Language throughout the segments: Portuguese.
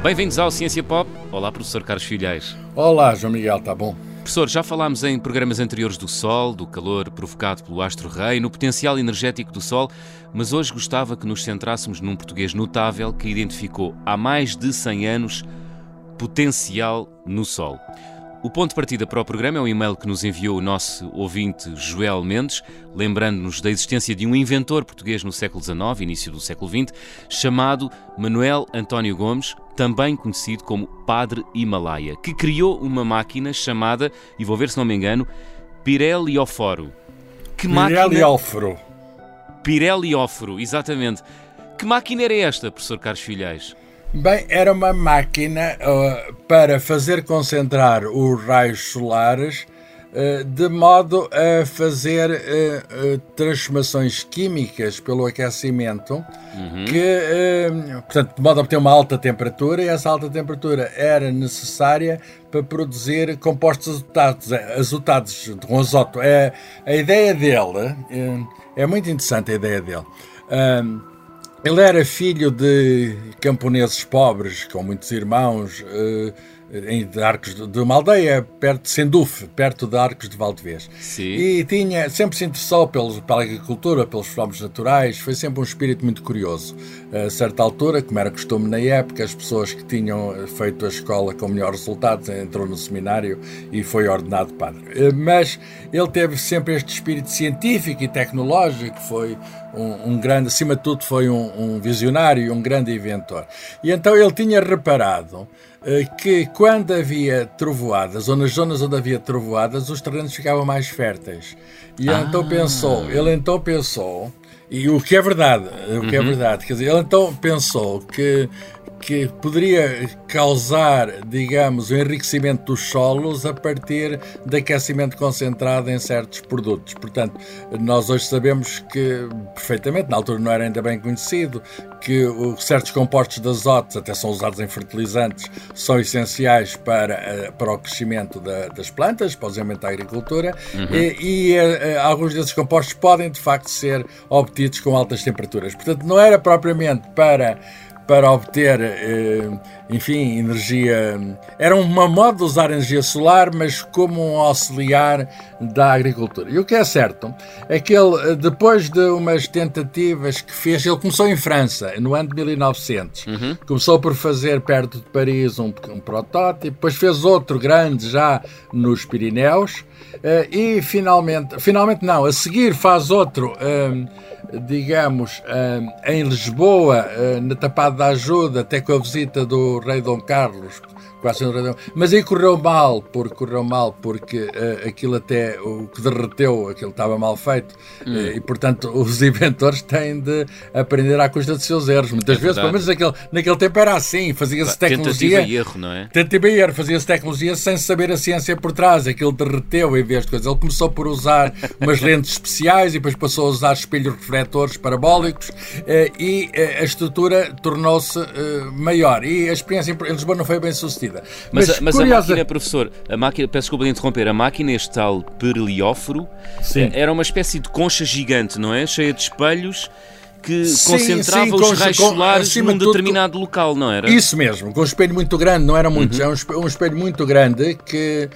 Bem-vindos ao Ciência Pop. Olá, professor Carlos Filhais. Olá, João Miguel, está bom? Professor, já falámos em programas anteriores do Sol, do calor provocado pelo astro-rei, no potencial energético do Sol, mas hoje gostava que nos centrássemos num português notável que identificou há mais de 100 anos potencial no Sol. O ponto de partida para o programa é um e-mail que nos enviou o nosso ouvinte Joel Mendes, lembrando-nos da existência de um inventor português no século XIX, início do século XX, chamado Manuel António Gomes, também conhecido como Padre Himalaia, que criou uma máquina chamada, e vou ver se não me engano, Pirelióforo. Que Pirelióforo. Máquina... Pirelióforo, exatamente. Que máquina era esta, professor Carlos Filhais? Bem, era uma máquina uh, para fazer concentrar os raios solares uh, de modo a fazer uh, transformações químicas pelo aquecimento, uhum. que, portanto, de modo a obter uma alta temperatura, e essa alta temperatura era necessária para produzir compostos azotados, azotados com azoto. É, a ideia dele é muito interessante, a ideia dele. Ele era filho de camponeses pobres, com muitos irmãos, uh, em Arcos de, de uma aldeia perto de Sendufe, perto de Arcos de Valdevez. Sim. E tinha, sempre se interessou pelos, pela agricultura, pelos fenómenos naturais, foi sempre um espírito muito curioso. A certa altura, como era costume na época, as pessoas que tinham feito a escola com melhores resultados entrou no seminário e foi ordenado padre. Eh, mas ele teve sempre este espírito científico e tecnológico, foi um, um grande, acima de tudo, foi um, um visionário, um grande inventor. E então ele tinha reparado eh, que quando havia trovoadas, ou nas zonas onde havia trovoadas, os terrenos ficavam mais férteis. E ah. então pensou, ele então pensou, e o que é verdade, o que é uhum. é verdade, quer dizer, ele então pensou que que poderia causar, digamos, o enriquecimento dos solos a partir de aquecimento concentrado em certos produtos. Portanto, nós hoje sabemos que, perfeitamente, na altura não era ainda bem conhecido, que certos compostos de azoto, até são usados em fertilizantes, são essenciais para, eh, para o crescimento da, das plantas, para o desenvolvimento da agricultura, uhum. e, e eh, eh, alguns desses compostos podem, de facto, ser obtidos com altas temperaturas. Portanto, não era propriamente para para obter, eh, enfim, energia. Era uma moda de usar energia solar, mas como um auxiliar da agricultura. E o que é certo é que ele, depois de umas tentativas que fez, ele começou em França, no ano de 1900. Uhum. Começou por fazer perto de Paris um, um protótipo, depois fez outro grande já nos Pirineus, eh, e finalmente, finalmente não, a seguir faz outro. Eh, digamos, eh, em Lisboa, na Tapada da Ajuda, até com a visita do rei Dom Carlos, quase mas aí correu mal, porque correu mal porque uh, aquilo até o que derreteu, aquilo estava mal feito hum. uh, e portanto os inventores têm de aprender à custa dos seus erros. Muitas é vezes, pelo menos naquele, naquele tempo era assim, fazia-se tecnologia. Tentativa e erro, não é? Tentativa e erro, fazia-se tecnologia sem saber a ciência por trás, aquilo derreteu em vez de coisas. Ele começou por usar umas lentes especiais e depois passou a usar espelhos refletores parabólicos uh, e a estrutura tornou-se maior. E a experiência em Lisboa não foi bem sucedida. Mas, mas, mas a máquina, professor, a máquina, peço desculpa de interromper, a máquina, este tal perilióforo, sim. Eh, era uma espécie de concha gigante, não é? Cheia de espelhos que sim, concentrava sim, os raios solares num de determinado tudo, local, não era? Isso mesmo, com um espelho muito grande, não era muito, uhum. é um espelho muito grande que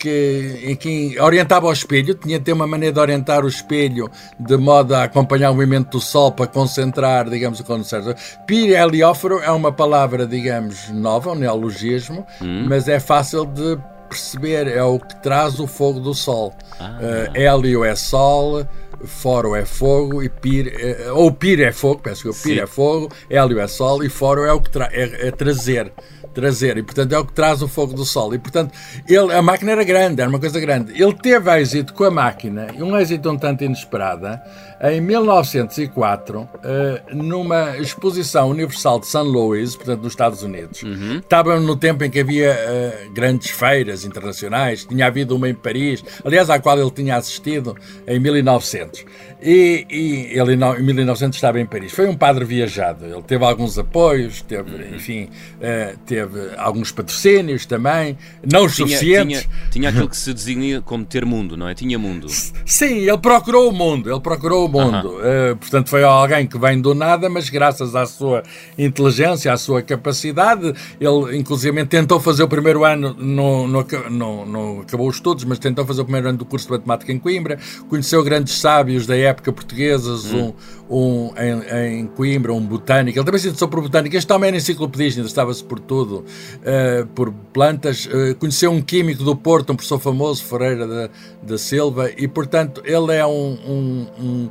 que, que orientava o espelho, tinha de ter uma maneira de orientar o espelho de modo a acompanhar o movimento do Sol para concentrar, digamos, o condensador. Pirelióforo é uma palavra, digamos, nova, um neologismo, hum. mas é fácil de perceber, é o que traz o fogo do Sol. Ah. Uh, hélio é Sol, foro é fogo e pir, uh, ou pir é fogo, peço que o pir é fogo, hélio é Sol e foro é o que tra é, é trazer trazer, e portanto é o que traz o fogo do sol. E portanto, ele, a máquina era grande, era uma coisa grande. Ele teve êxito com a máquina, um êxito um tanto inesperado, em 1904, eh, numa exposição universal de St. Louis, portanto nos Estados Unidos. Uhum. Estava no tempo em que havia uh, grandes feiras internacionais, tinha havido uma em Paris, aliás, à qual ele tinha assistido em 1900. E, e ele em 1900 estava em Paris. Foi um padre viajado, ele teve alguns apoios, teve, uhum. enfim, uh, teve alguns patrocínios também, não os tinha, suficientes. Tinha, tinha aquilo que se designa como ter mundo, não é? Tinha mundo. Sim, ele procurou o mundo, ele procurou mundo. Uh uh, portanto, foi alguém que vem do nada, mas graças à sua inteligência, à sua capacidade, ele inclusive tentou fazer o primeiro ano, não acabou os estudos, mas tentou fazer o primeiro ano do curso de matemática em Coimbra, conheceu grandes sábios da época portuguesas, hum. um, um em, em, Coimbra, um botânico, ele também se interessou por botânica, este homem era enciclopedista, interessava-se por tudo, uh, por plantas, uh, conheceu um químico do Porto, um professor famoso, Ferreira da, da Silva, e portanto ele é um, um, um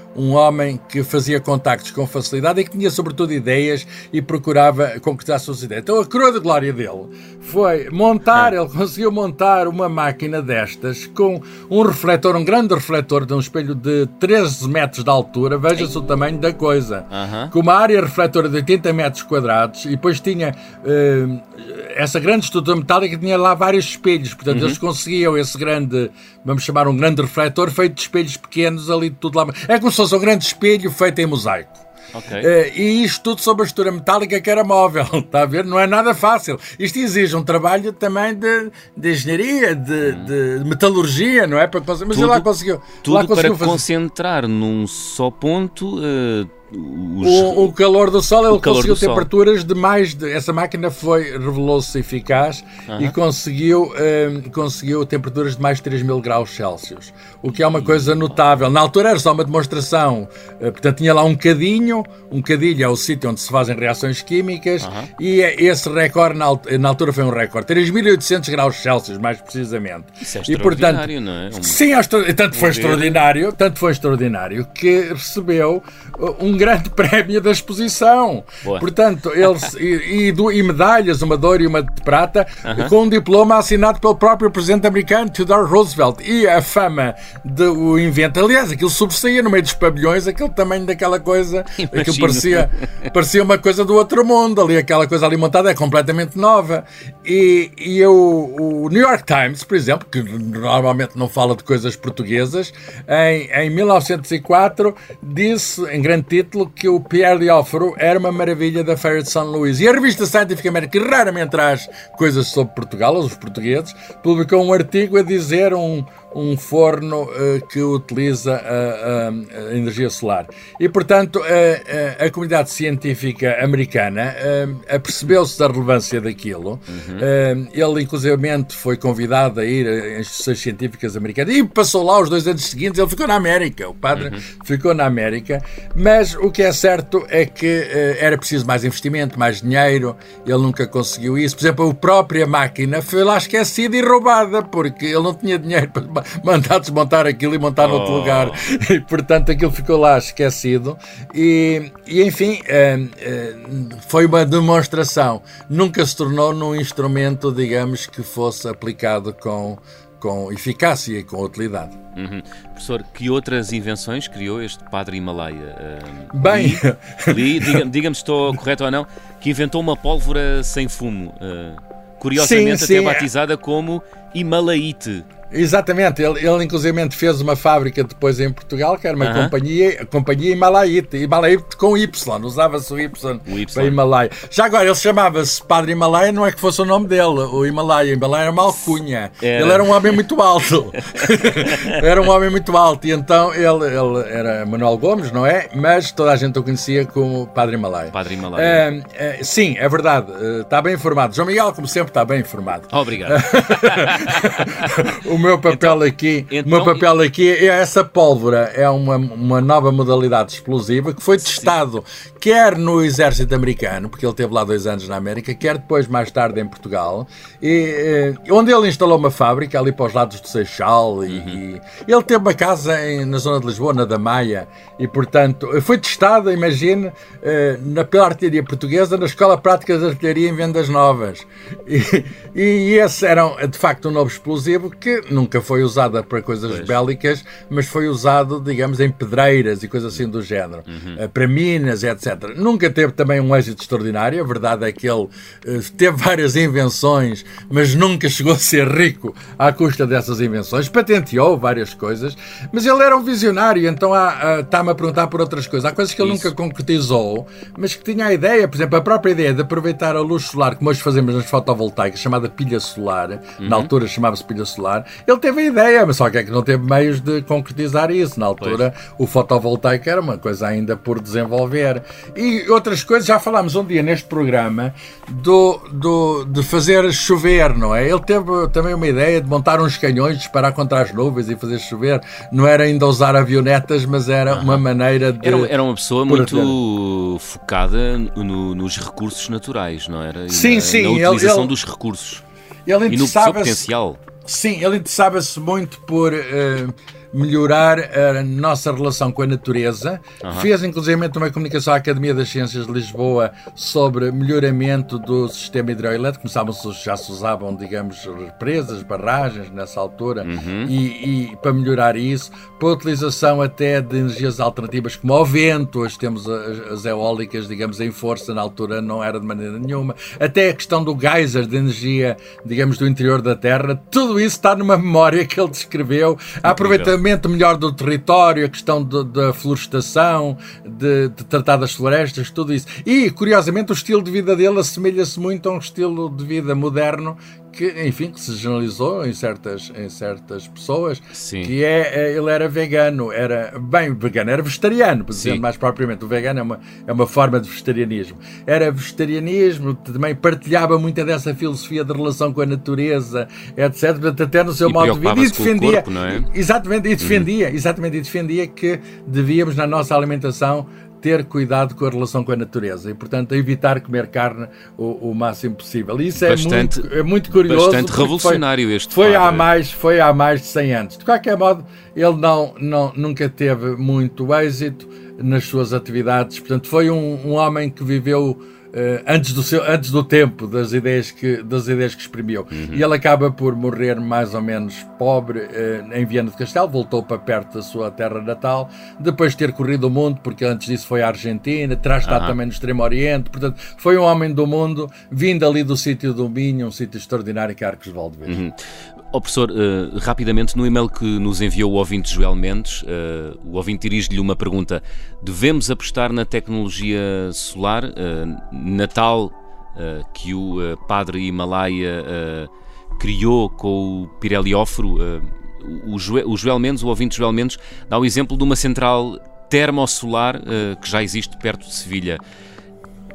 um homem que fazia contactos com facilidade e que tinha sobretudo ideias e procurava concretizar as suas ideias. Então a coroa de glória dele foi montar, é. ele conseguiu montar uma máquina destas com um refletor, um grande refletor de um espelho de 13 metros de altura, veja-se o tamanho da coisa, com uma área refletora de 80 metros quadrados e depois tinha uh, essa grande estrutura metálica tinha lá vários espelhos, portanto uhum. eles conseguiam esse grande, vamos chamar um grande refletor feito de espelhos pequenos ali tudo lá. É como fosse um grande espelho feito em mosaico. Okay. Uh, e isto tudo sobre a estrutura metálica que era móvel, está a ver? Não é nada fácil. Isto exige um trabalho também de, de engenharia, de, de, metalurgia, não é? Para, mas tudo, ele lá conseguiu. Tudo lá conseguiu para fazer... concentrar num só ponto. Uh os, o, o, calor do sol, ele conseguiu temperaturas de mais. De, essa máquina foi revelou-se eficaz e conseguiu, um, conseguiu temperaturas de mais de 3 mil graus Celsius, o que é uma coisa notável. Na altura era só uma demonstração, uh, portanto, tinha lá um cadinho, um cadilho é o sítio onde se fazem reações químicas, uh -huh. e é esse recorde, na, na, altura, foi um recorde, 3.800 graus Celsius, mais precisamente. Isso é e, portanto, não é? Um... Sim, é tanto foi extraordinário, tanto foi extraordinário que recebeu uh, um grande prémio da exposição. Boa. Portanto, eles e, e, e, medalhas, uma de ouro e uma de prata, uh -huh. com um diploma assinado pelo próprio presidente americano, Theodore Roosevelt. E a fama do invento. Aliás, aquilo sobressaía no meio dos pavilhões, aquele tamanho daquela coisa, Imagino. aquilo parecia, parecia uma coisa do outro mundo ali, aquela coisa ali montada é completamente nova. E, e eu, o New York Times, por exemplo, que normalmente não fala de coisas portuguesas, em, em 1904 disse, em grande título, título que o Pierre Liofro era uma maravilha da Feira de São Luís. E a revista Scientific American, que raramente traz coisas sobre Portugal, os portugueses, publicou um artigo a dizer um, um forno uh, que utiliza a, a, energia solar. E, portanto, a, a, comunidade científica americana uh, apercebeu-se da relevância daquilo. Uhum. Uh, ele, inclusivamente, foi convidado a ir a instituições científicas americanas e passou lá os dois anos seguintes. Ele ficou na América, o padre uhum. ficou na América. Mas o que é certo é que era preciso mais investimento, mais dinheiro. Ele nunca conseguiu isso. Por exemplo, a própria máquina foi lá esquecida e roubada, porque ele não tinha dinheiro para mandar desmontar aquilo e montar oh. noutro lugar. E, portanto, aquilo ficou lá esquecido. E, e enfim, eh, eh, foi uma demonstração. Nunca se tornou num instrumento, digamos, que fosse aplicado com, com eficácia e com utilidade. Uhum. Professor, que outras invenções criou este padre Himalaia? Uh, Bem, li, li diga-me diga se estou correto ou não, que inventou uma pólvora sem fumo, uh, curiosamente sim, sim. até batizada como Himalaite. Exatamente, ele, ele inclusive fez uma fábrica depois em Portugal, que era uma uh -huh. companhia, companhia Himalaite, Himalaite com Y, usava-se o y, o y para Himalaia. Já agora, ele chamava-se Padre Himalaia, não é que fosse o nome dele, o Himalaia, Himalaia era uma alcunha. Era. Ele era um homem muito alto, era um homem muito alto, e então ele, ele era Manuel Gomes, não é? Mas toda a gente o conhecia como Padre Himalaia. Padre Himalaia. Uh, sim, é verdade, está bem informado. João Miguel, como sempre, está bem informado. Obrigado. o meu papel então, aqui, então, meu papel aqui é essa pólvora, é uma, uma nova modalidade explosiva que foi testado sim. quer no exército americano, porque ele teve lá dois anos na América, quer depois mais tarde em Portugal, e, eh, onde ele instalou uma fábrica ali para os lados do Seixal uhum. e, ele teve uma casa em, na zona de Lisboa, na da Maia, e portanto foi testado, imagine, eh, na pela artilharia portuguesa, na Escola Prática de Artilharia em Vendas Novas. E, e esse era de facto um novo explosivo que nunca foi usada para coisas pois. bélicas, mas foi usado, digamos, em pedreiras e coisas assim do género, uhum. para minas, etc. Nunca teve também um êxito extraordinário. A verdade é que ele teve várias invenções, mas nunca chegou a ser rico à custa dessas invenções. Patenteou várias coisas, mas ele era um visionário, então está-me a perguntar por outras coisas. Há coisas que ele Isso. nunca concretizou, mas que tinha a ideia, por exemplo, a própria ideia de aproveitar a luz solar, como hoje fazemos nas fotovoltaicas, chamada pilha solar, uhum. na altura chamava-se pilha solar, ele teve a ideia, mas só que é que não teve meios de concretizar isso. Na altura, pois. o fotovoltaico era uma coisa ainda por desenvolver. E outras coisas, já falámos um dia neste programa do, do, de fazer chover, não é? Ele teve também uma ideia de montar uns canhões, disparar contra as nuvens e fazer chover. Não era ainda usar avionetas, mas era uhum. uma maneira de. Era, era uma pessoa muito focada no, nos recursos naturais, não era? E sim, na, sim. Na utilização ele, dos recursos. Ele e no potencial. Sim, ele interessava-se muito por. Uh, melhorar a nossa relação com a natureza. Uhum. Fez, inclusive, uma comunicação à Academia das Ciências de Lisboa sobre melhoramento do sistema hidroelétrico. Começavam já se usavam, digamos, represas, barragens nessa altura, uhum. e, e, para melhorar isso, para a utilização até de energias alternativas como o vento. Hoje temos as, as eólicas, digamos, em força, na altura não era de maneira nenhuma. Até a questão do geyser, de energia, digamos, do interior da Terra, tudo isso está numa memória que ele descreveu. Aproveitando melhor do território, a questão da florestação, de, de, tratar das florestas, tudo isso. E, curiosamente, o estilo de vida dele assemelha-se muito a um estilo de vida moderno que, enfim, que se generalizou em certas, em certas pessoas, Sim. que é, é, ele era vegano, era, bem, vegano, era vegetariano, por dizer mais propriamente, o vegano é uma, é uma forma de vegetarianismo. Era vegetarianismo, também partilhava muita dessa filosofia de relação com a natureza, etc, até no seu e modo de vida, e defendia, corpo, é? exatamente, e defendia, hum. exatamente, e defendia que devíamos na nossa alimentação ter cuidado com a relação com a natureza e, portanto, evitar comer carne o, o máximo possível. E isso bastante, é, muito, é muito curioso. Bastante revolucionário foi, este foi há mais Foi há mais de 100 anos. De qualquer modo, ele não, não, nunca teve muito êxito nas suas atividades. Portanto, foi um, um homem que viveu antes, do seu, antes do tempo das ideias que, das ideias que exprimiu. Uhum. E ele acaba por morrer mais ou menos pobre uh, em Viana do Castelo, voltou para perto da sua terra natal, depois de ter corrido o mundo, porque antes disso foi à Argentina, terá estado uhum. também no Extremo Oriente, portanto, foi um homem do mundo, vindo ali do sítio do Minho, um sítio extraordinário que é Arcos de Valdevez. Uhum. Oh, professor, uh, rapidamente, no e-mail que nos enviou o ouvinte Joel Mendes, uh, o ouvinte dirige-lhe uma pergunta. Devemos apostar na tecnologia solar, uh, na tal que o padre Himalaia criou com o pirelióforo? O, Joel, o Joel Mendes, o ouvinte Joel Mendes, dá o exemplo de uma central termosolar que já existe perto de Sevilha.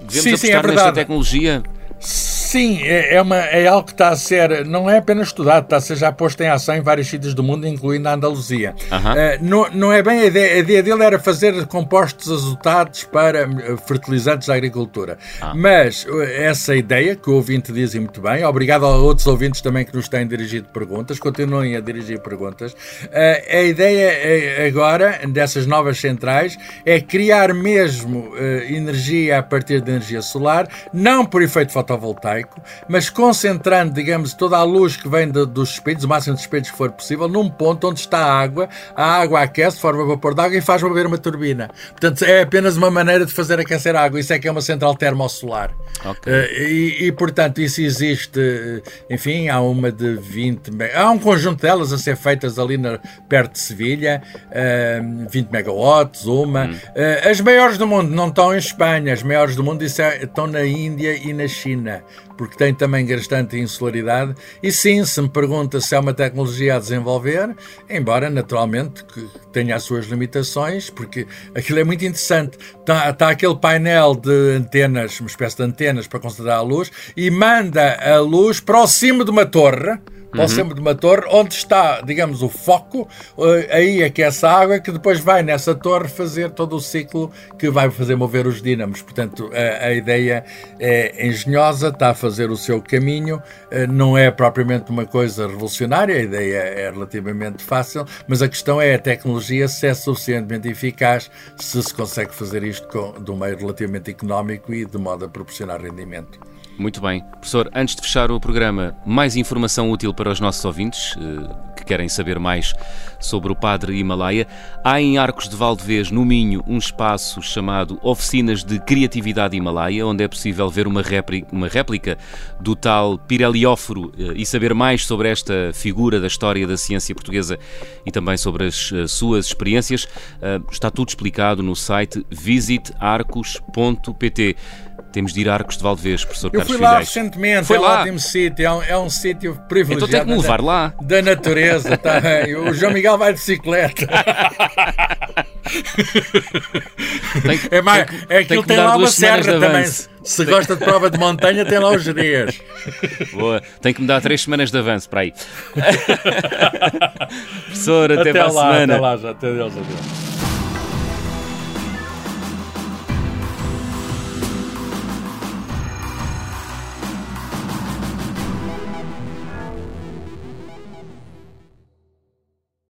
Devemos sim, apostar sim, é nesta tecnologia? Sim, é, é, uma, é algo que está a ser, não é apenas estudado, está a ser já posto em ação em vários sítios do mundo, incluindo a Andaluzia. Uh, não, não é bem a ideia, a ideia dele era fazer compostos azotados para eh, fertilizantes da agricultura. Ah. Mas eh, essa ideia, que o ouvinte diz muito bem, obrigado a outros ouvintes também que nos têm dirigido perguntas, continuem a dirigir perguntas. Uh, a ideia agora, dessas novas centrais, é criar mesmo uh, energia a partir de energia solar, não por efeito fotovoltaico mas concentrando, digamos, toda a luz que vem de, dos espelhos, o máximo de espelhos que for possível, num ponto onde está a água, a água aquece, forma vapor de água e faz mover uma turbina. Portanto, é apenas uma maneira de fazer aquecer a água. Isso é que é uma central termosolar. Okay. Uh, e, e, portanto, isso existe, eh, enfim, há uma de 20, há um conjunto delas a ser feitas ali na, perto de Sevilha, uh, 20 megawatts, uma. Hum. Uh, as maiores do mundo não estão em Espanha, as maiores do mundo é, estão na Índia e na China porque tem também bastante insularidade. E sim, se me pergunta se é uma tecnologia a desenvolver, embora naturalmente que tenha as suas limitações, porque aquilo é muito interessante. Está, está aquele painel de antenas, uma espécie de antenas para concentrar a luz, e manda a luz para o cimo de uma torre para o centro de uma torre, onde está, digamos, o foco, eh, aí é que é essa água que depois vai nessa torre fazer todo o ciclo que vai fazer mover os dínamos. Portanto, a, a ideia é engenhosa, está a fazer o seu caminho, eh, não é propriamente uma coisa revolucionária, a ideia é relativamente fácil, mas a questão é a tecnologia se é suficientemente eficaz, se se consegue fazer isto com, de um meio relativamente económico e de modo a proporcionar rendimento. Muito bem. Professor, antes de fechar o programa, mais informação útil para os nossos ouvintes eh, que querem saber mais sobre o Padre Himalaia. Há em Arcos de Valdevez, no Minho, um espaço chamado Oficinas de Criatividade Himalaia, onde é possível ver uma réplica, uma réplica do tal Pirelióforo eh, e saber mais sobre esta figura da história da ciência portuguesa e também sobre as eh, suas experiências. Está tudo explicado no site visitarcos.pt. Temos de ir a Arcos de Valdevez, professor Eu Carlos fui lá Filhais. recentemente, Foi é um lá? ótimo sítio, é um, é um sítio Então privilegiado. tem que me levar da- lá. Da natureza, tá bem. O João Miguel vai de bicicleta. Tem que- É, mais, tem é tem aquilo que tem dar lá uma serra também. Se gosta de prova de montanha, tem lá os gerês. Boa. Tem que me dar três semanas de avanço para aí. professor, até, para a lá, semana. até lá, já, até Deus, adeus.